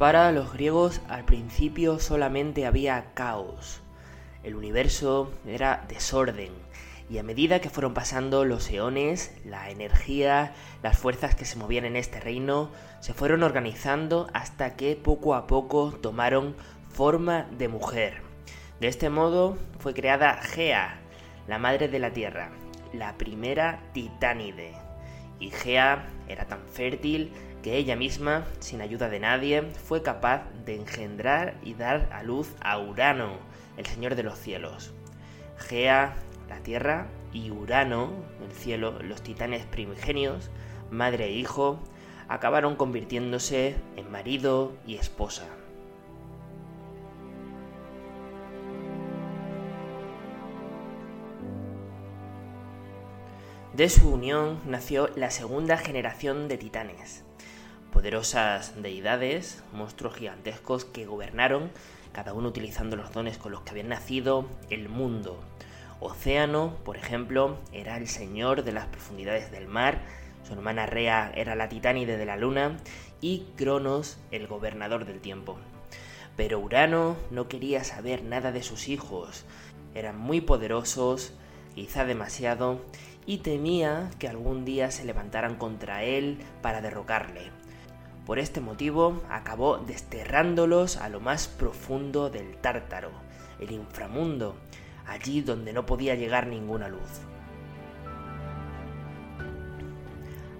Para los griegos al principio solamente había caos. El universo era desorden y a medida que fueron pasando los eones, la energía, las fuerzas que se movían en este reino se fueron organizando hasta que poco a poco tomaron forma de mujer. De este modo fue creada Gea, la madre de la Tierra, la primera titánide. Y Gea era tan fértil que ella misma, sin ayuda de nadie, fue capaz de engendrar y dar a luz a Urano, el señor de los cielos. Gea, la tierra, y Urano, el cielo, los titanes primigenios, madre e hijo, acabaron convirtiéndose en marido y esposa. De su unión nació la segunda generación de titanes, poderosas deidades, monstruos gigantescos que gobernaron, cada uno utilizando los dones con los que habían nacido, el mundo. Océano, por ejemplo, era el señor de las profundidades del mar, su hermana Rea era la titánide de la luna y Cronos el gobernador del tiempo. Pero Urano no quería saber nada de sus hijos, eran muy poderosos, quizá demasiado, y temía que algún día se levantaran contra él para derrocarle. Por este motivo acabó desterrándolos a lo más profundo del Tártaro, el inframundo, allí donde no podía llegar ninguna luz.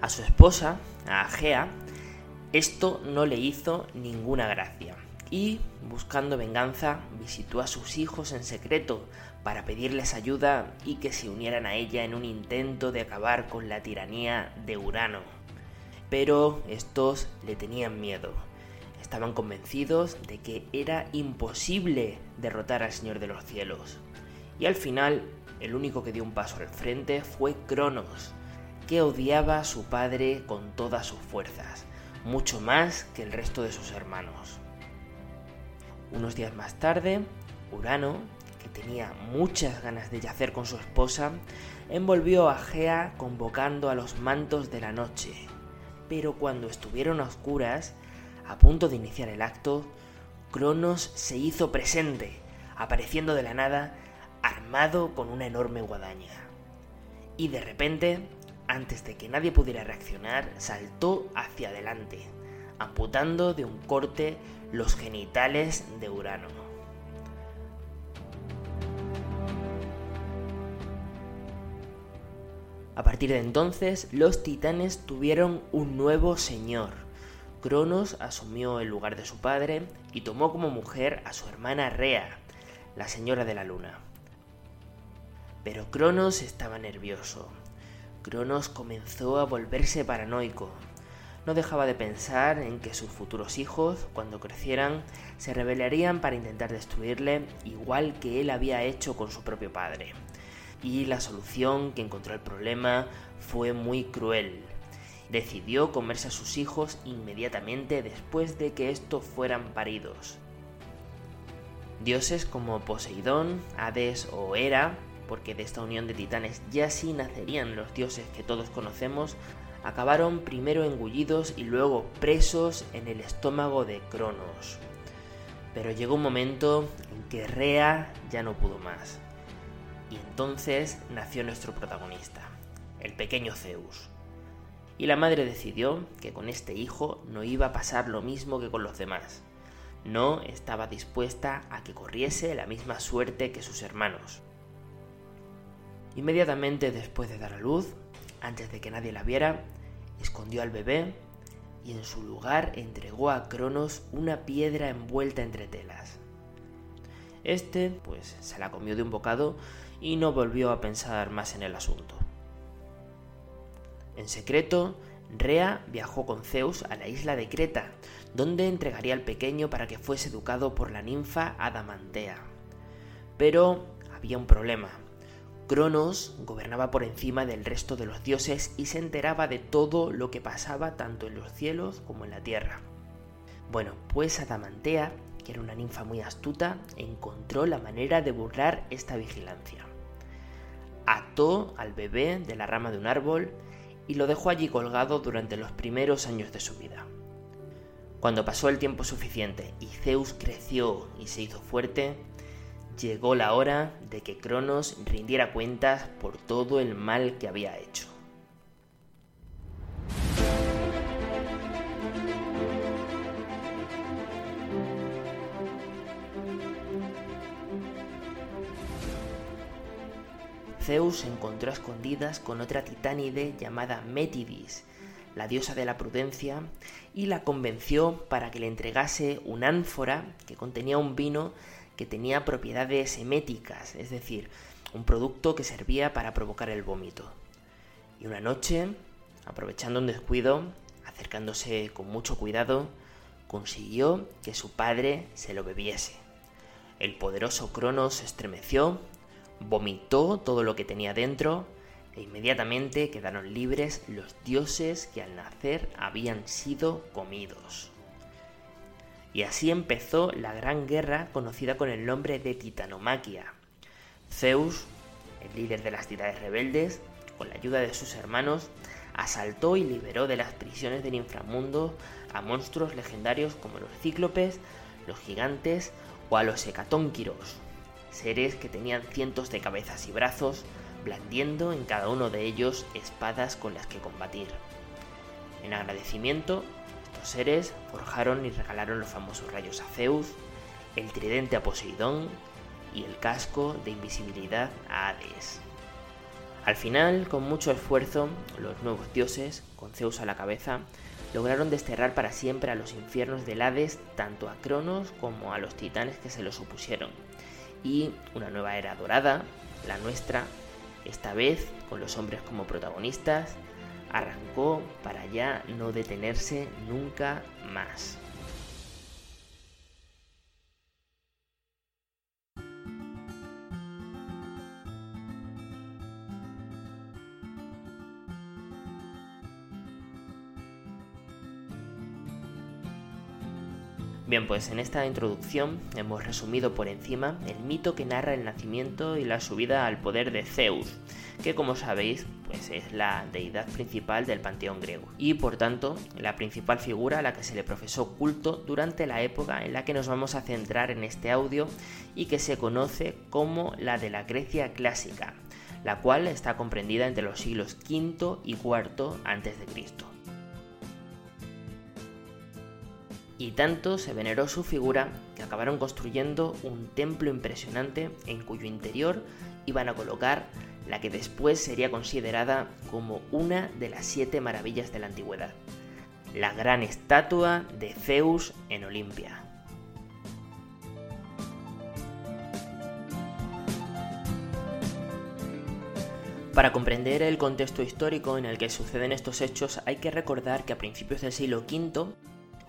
A su esposa, a Agea, esto no le hizo ninguna gracia y, buscando venganza, visitó a sus hijos en secreto para pedirles ayuda y que se unieran a ella en un intento de acabar con la tiranía de Urano. Pero estos le tenían miedo. Estaban convencidos de que era imposible derrotar al Señor de los Cielos. Y al final, el único que dio un paso al frente fue Cronos, que odiaba a su padre con todas sus fuerzas, mucho más que el resto de sus hermanos. Unos días más tarde, Urano, que tenía muchas ganas de yacer con su esposa, envolvió a Gea convocando a los mantos de la noche. Pero cuando estuvieron a oscuras, a punto de iniciar el acto, Cronos se hizo presente, apareciendo de la nada, armado con una enorme guadaña. Y de repente, antes de que nadie pudiera reaccionar, saltó hacia adelante, amputando de un corte los genitales de Urano. A partir de entonces, los titanes tuvieron un nuevo señor. Cronos asumió el lugar de su padre y tomó como mujer a su hermana Rea, la señora de la luna. Pero Cronos estaba nervioso. Cronos comenzó a volverse paranoico, no dejaba de pensar en que sus futuros hijos, cuando crecieran, se rebelarían para intentar destruirle, igual que él había hecho con su propio padre. Y la solución que encontró al problema fue muy cruel. Decidió comerse a sus hijos inmediatamente después de que estos fueran paridos. Dioses como Poseidón, Hades o Hera, porque de esta unión de titanes ya sí nacerían los dioses que todos conocemos, acabaron primero engullidos y luego presos en el estómago de Cronos. Pero llegó un momento en que Rea ya no pudo más. Y entonces nació nuestro protagonista, el pequeño Zeus. Y la madre decidió que con este hijo no iba a pasar lo mismo que con los demás. No estaba dispuesta a que corriese la misma suerte que sus hermanos. Inmediatamente después de dar a luz, antes de que nadie la viera, escondió al bebé y en su lugar entregó a Cronos una piedra envuelta entre telas. Este, pues, se la comió de un bocado y no volvió a pensar más en el asunto. En secreto, Rea viajó con Zeus a la isla de Creta, donde entregaría al pequeño para que fuese educado por la ninfa Adamantea. Pero había un problema. Cronos gobernaba por encima del resto de los dioses y se enteraba de todo lo que pasaba tanto en los cielos como en la tierra. Bueno, pues Adamantea, que era una ninfa muy astuta, encontró la manera de burlar esta vigilancia. Ató al bebé de la rama de un árbol y lo dejó allí colgado durante los primeros años de su vida. Cuando pasó el tiempo suficiente y Zeus creció y se hizo fuerte, llegó la hora de que Cronos rindiera cuentas por todo el mal que había hecho. Zeus se encontró a escondidas con otra titánide llamada Métidis, la diosa de la prudencia, y la convenció para que le entregase un ánfora que contenía un vino que tenía propiedades eméticas, es decir, un producto que servía para provocar el vómito. Y una noche, aprovechando un descuido, acercándose con mucho cuidado, consiguió que su padre se lo bebiese. El poderoso Cronos se estremeció vomitó todo lo que tenía dentro e inmediatamente quedaron libres los dioses que al nacer habían sido comidos. Y así empezó la gran guerra conocida con el nombre de Titanomaquia. Zeus, el líder de las titanes rebeldes, con la ayuda de sus hermanos, asaltó y liberó de las prisiones del inframundo a monstruos legendarios como los cíclopes, los gigantes o a los hecatónquiros, seres que tenían cientos de cabezas y brazos, blandiendo en cada uno de ellos espadas con las que combatir. En agradecimiento, estos seres forjaron y regalaron los famosos rayos a Zeus, el tridente a Poseidón y el casco de invisibilidad a Hades. Al final, con mucho esfuerzo, los nuevos dioses, con Zeus a la cabeza, lograron desterrar para siempre a los infiernos del Hades tanto a Cronos como a los titanes que se los opusieron, y una nueva era dorada, la nuestra, esta vez con los hombres como protagonistas, arrancó para ya no detenerse nunca más. Bien, pues en esta introducción hemos resumido por encima el mito que narra el nacimiento y la subida al poder de Zeus, que como sabéis, pues es la deidad principal del panteón griego y por tanto la principal figura a la que se le profesó culto durante la época en la que nos vamos a centrar en este audio y que se conoce como la de la Grecia clásica, la cual está comprendida entre los siglos V y IV a.C. y tanto se veneró su figura que acabaron construyendo un templo impresionante en cuyo interior iban a colocar la que después sería considerada como una de las siete maravillas de la antigüedad, la gran estatua de Zeus en Olimpia. Para comprender el contexto histórico en el que suceden estos hechos hay que recordar que a principios del siglo V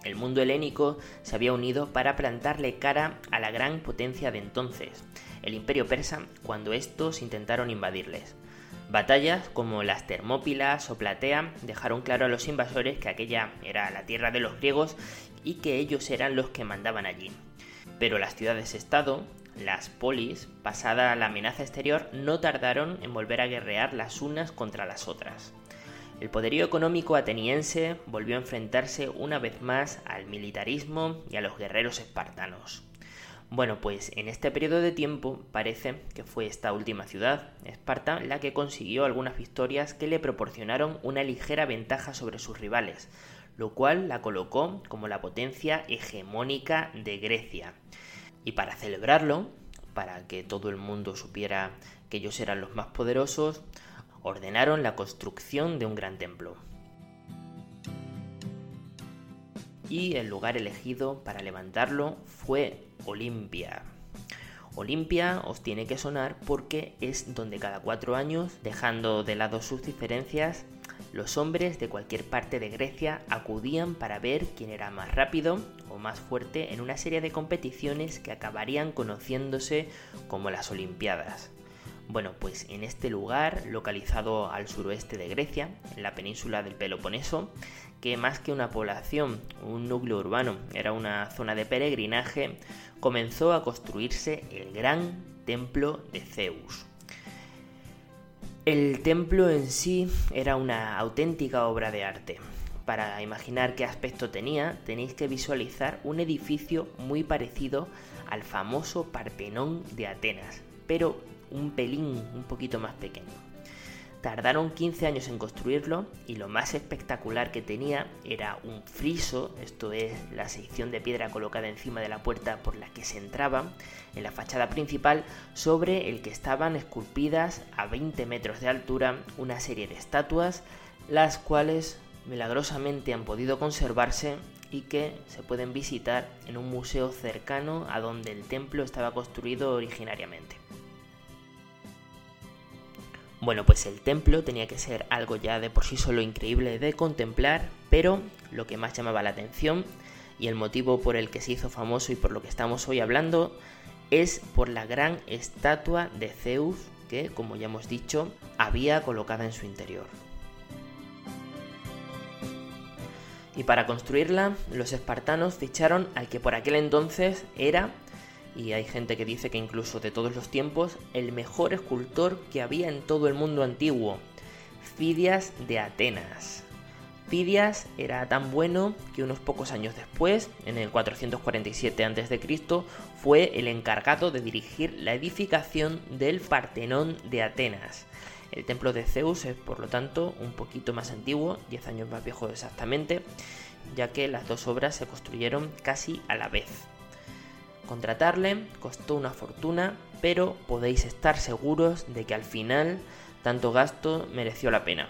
el mundo helénico se había unido para plantarle cara a la gran potencia de entonces, el imperio persa, cuando estos intentaron invadirles. Batallas como las Termópilas o Platea dejaron claro a los invasores que aquella era la tierra de los griegos y que ellos eran los que mandaban allí. Pero las ciudades-estado, las polis, pasada la amenaza exterior, no tardaron en volver a guerrear las unas contra las otras. El poderío económico ateniense volvió a enfrentarse una vez más al militarismo y a los guerreros espartanos. Bueno, pues en este periodo de tiempo parece que fue esta última ciudad, Esparta, la que consiguió algunas victorias que le proporcionaron una ligera ventaja sobre sus rivales, lo cual la colocó como la potencia hegemónica de Grecia. Y para celebrarlo, para que todo el mundo supiera que ellos eran los más poderosos, ordenaron la construcción de un gran templo. Y el lugar elegido para levantarlo fue Olimpia. Olimpia os tiene que sonar porque es donde cada cuatro años, dejando de lado sus diferencias, los hombres de cualquier parte de Grecia acudían para ver quién era más rápido o más fuerte en una serie de competiciones que acabarían conociéndose como las Olimpiadas. Bueno, pues en este lugar, localizado al suroeste de Grecia, en la península del Peloponeso, que más que una población, un núcleo urbano, era una zona de peregrinaje, comenzó a construirse el gran templo de Zeus. El templo en sí era una auténtica obra de arte, para imaginar qué aspecto tenía, tenéis que visualizar un edificio muy parecido al famoso Partenón de Atenas, pero un pelín un poquito más pequeño. Tardaron 15 años en construirlo y lo más espectacular que tenía era un friso, esto es la sección de piedra colocada encima de la puerta por la que se entraba, en la fachada principal, sobre el que estaban esculpidas a 20 metros de altura una serie de estatuas, las cuales milagrosamente han podido conservarse y que se pueden visitar en un museo cercano a donde el templo estaba construido originariamente. Bueno, pues el templo tenía que ser algo ya de por sí solo increíble de contemplar, pero lo que más llamaba la atención y el motivo por el que se hizo famoso y por lo que estamos hoy hablando es por la gran estatua de Zeus que, como ya hemos dicho, había colocada en su interior. Y para construirla, los espartanos ficharon al que por aquel entonces era y hay gente que dice que incluso de todos los tiempos, el mejor escultor que había en todo el mundo antiguo, Fidias de Atenas. Fidias era tan bueno que unos pocos años después, en el 447 a.C., fue el encargado de dirigir la edificación del Partenón de Atenas. El templo de Zeus es, por lo tanto, un poquito más antiguo, 10 años más viejo exactamente, ya que las dos obras se construyeron casi a la vez. Contratarle costó una fortuna, pero podéis estar seguros de que al final tanto gasto mereció la pena.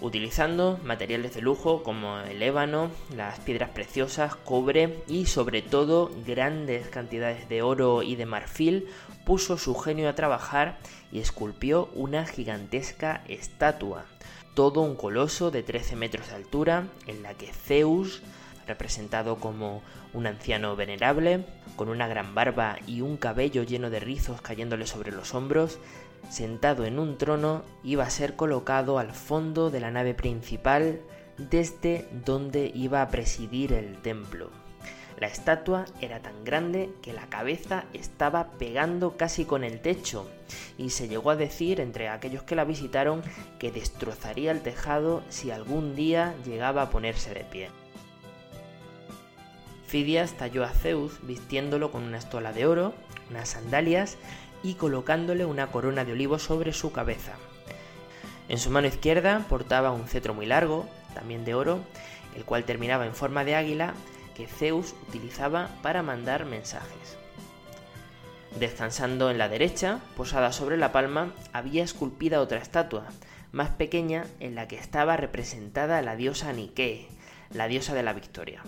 Utilizando materiales de lujo como el ébano, las piedras preciosas, cobre y sobre todo grandes cantidades de oro y de marfil, puso su genio a trabajar y esculpió una gigantesca estatua, todo un coloso de 13 metros de altura en la que Zeus representado como un anciano venerable, con una gran barba y un cabello lleno de rizos cayéndole sobre los hombros, sentado en un trono, iba a ser colocado al fondo de la nave principal desde donde iba a presidir el templo. La estatua era tan grande que la cabeza estaba pegando casi con el techo y se llegó a decir entre aquellos que la visitaron que destrozaría el tejado si algún día llegaba a ponerse de pie. Fidias talló a Zeus vistiéndolo con una estola de oro, unas sandalias y colocándole una corona de olivo sobre su cabeza. En su mano izquierda portaba un cetro muy largo, también de oro, el cual terminaba en forma de águila que Zeus utilizaba para mandar mensajes. Descansando en la derecha, posada sobre la palma, había esculpida otra estatua, más pequeña, en la que estaba representada la diosa Nike, la diosa de la victoria.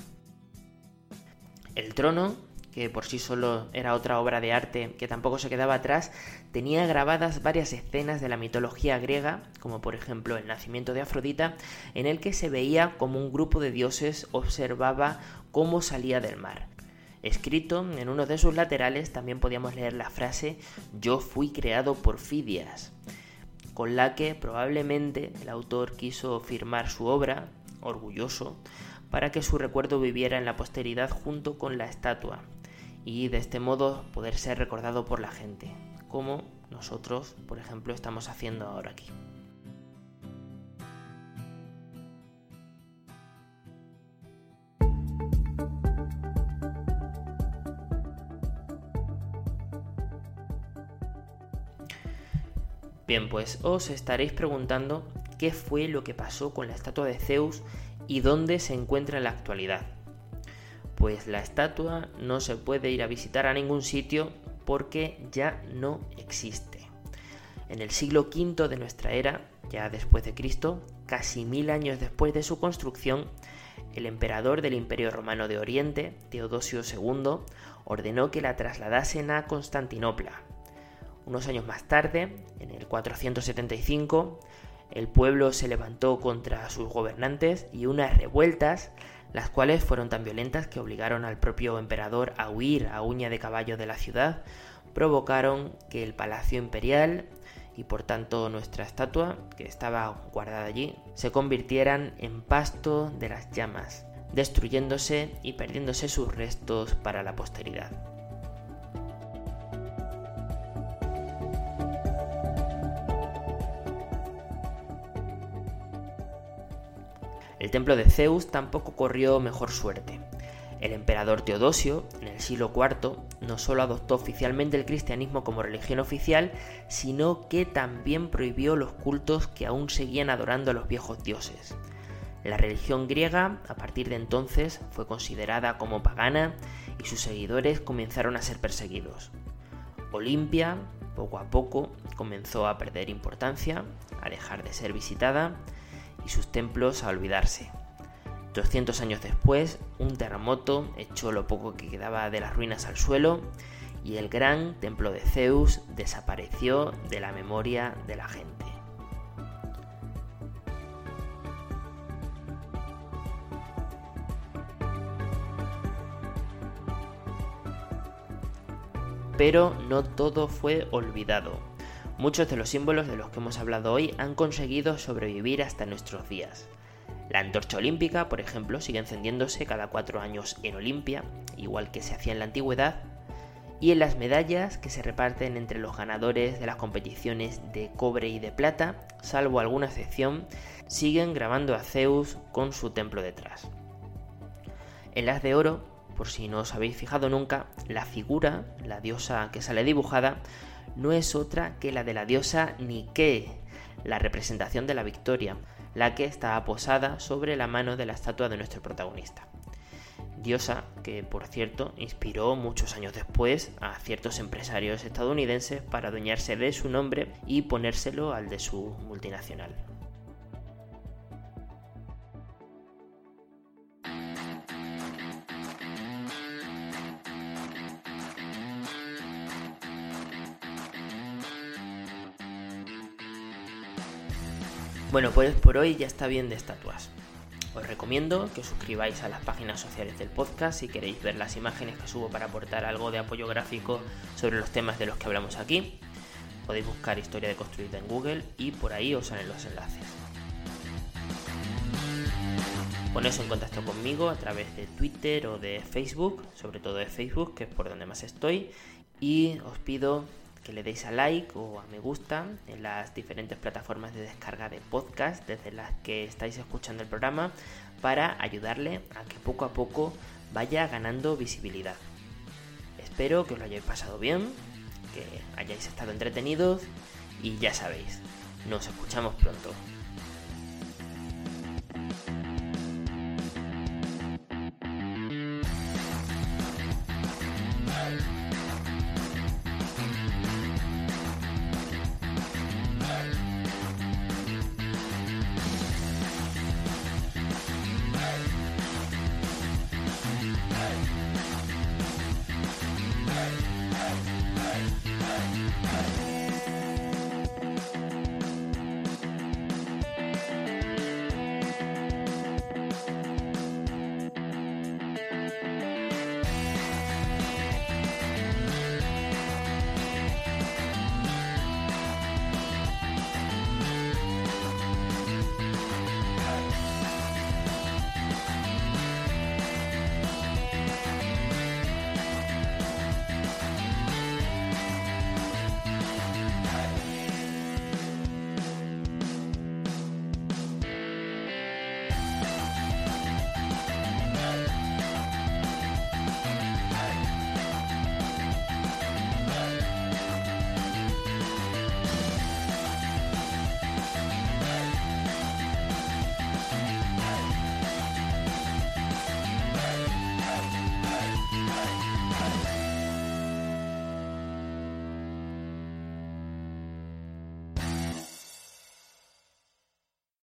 El trono, que por sí solo era otra obra de arte que tampoco se quedaba atrás, tenía grabadas varias escenas de la mitología griega, como por ejemplo el nacimiento de Afrodita, en el que se veía como un grupo de dioses observaba cómo salía del mar. Escrito en uno de sus laterales también podíamos leer la frase Yo fui creado por Fidias, con la que probablemente el autor quiso firmar su obra, orgulloso, para que su recuerdo viviera en la posteridad junto con la estatua y de este modo poder ser recordado por la gente, como nosotros, por ejemplo, estamos haciendo ahora aquí. Bien, pues os estaréis preguntando qué fue lo que pasó con la estatua de Zeus y dónde se encuentra en la actualidad. Pues la estatua no se puede ir a visitar a ningún sitio porque ya no existe. En el siglo V de nuestra era, ya después de Cristo, casi mil años después de su construcción, el emperador del Imperio Romano de Oriente, Teodosio II, ordenó que la trasladasen a Constantinopla. Unos años más tarde, en el 475, el pueblo se levantó contra sus gobernantes y unas revueltas, las cuales fueron tan violentas que obligaron al propio emperador a huir a uña de caballo de la ciudad, provocaron que el palacio imperial y por tanto nuestra estatua, que estaba guardada allí, se convirtieran en pasto de las llamas, destruyéndose y perdiéndose sus restos para la posteridad. El templo de Zeus tampoco corrió mejor suerte. El emperador Teodosio, en el siglo IV, no solo adoptó oficialmente el cristianismo como religión oficial, sino que también prohibió los cultos que aún seguían adorando a los viejos dioses. La religión griega, a partir de entonces, fue considerada como pagana y sus seguidores comenzaron a ser perseguidos. Olimpia, poco a poco, comenzó a perder importancia, a dejar de ser visitada y sus templos a olvidarse. 200 años después, un terremoto echó lo poco que quedaba de las ruinas al suelo y el gran templo de Zeus desapareció de la memoria de la gente. Pero no todo fue olvidado. Muchos de los símbolos de los que hemos hablado hoy han conseguido sobrevivir hasta nuestros días. La antorcha olímpica, por ejemplo, sigue encendiéndose cada cuatro años en Olimpia, igual que se hacía en la antigüedad, y en las medallas que se reparten entre los ganadores de las competiciones de cobre y de plata, salvo alguna excepción, siguen grabando a Zeus con su templo detrás. En las de oro, por si no os habéis fijado nunca, la figura, la diosa que sale dibujada, no es otra que la de la diosa Nike, la representación de la victoria, la que está posada sobre la mano de la estatua de nuestro protagonista. Diosa que, por cierto, inspiró muchos años después a ciertos empresarios estadounidenses para adueñarse de su nombre y ponérselo al de su multinacional. Bueno, pues por hoy ya está bien de estatuas. Os recomiendo que os suscribáis a las páginas sociales del podcast si queréis ver las imágenes que subo para aportar algo de apoyo gráfico sobre los temas de los que hablamos aquí. Podéis buscar Historia de Construida en Google y por ahí os salen los enlaces. Poneos en contacto conmigo a través de Twitter o de Facebook, sobre todo de Facebook, que es por donde más estoy, y os pido que le deis a like o a me gusta en las diferentes plataformas de descarga de podcast desde las que estáis escuchando el programa para ayudarle a que poco a poco vaya ganando visibilidad. Espero que os lo hayáis pasado bien, que hayáis estado entretenidos y ya sabéis, nos escuchamos pronto.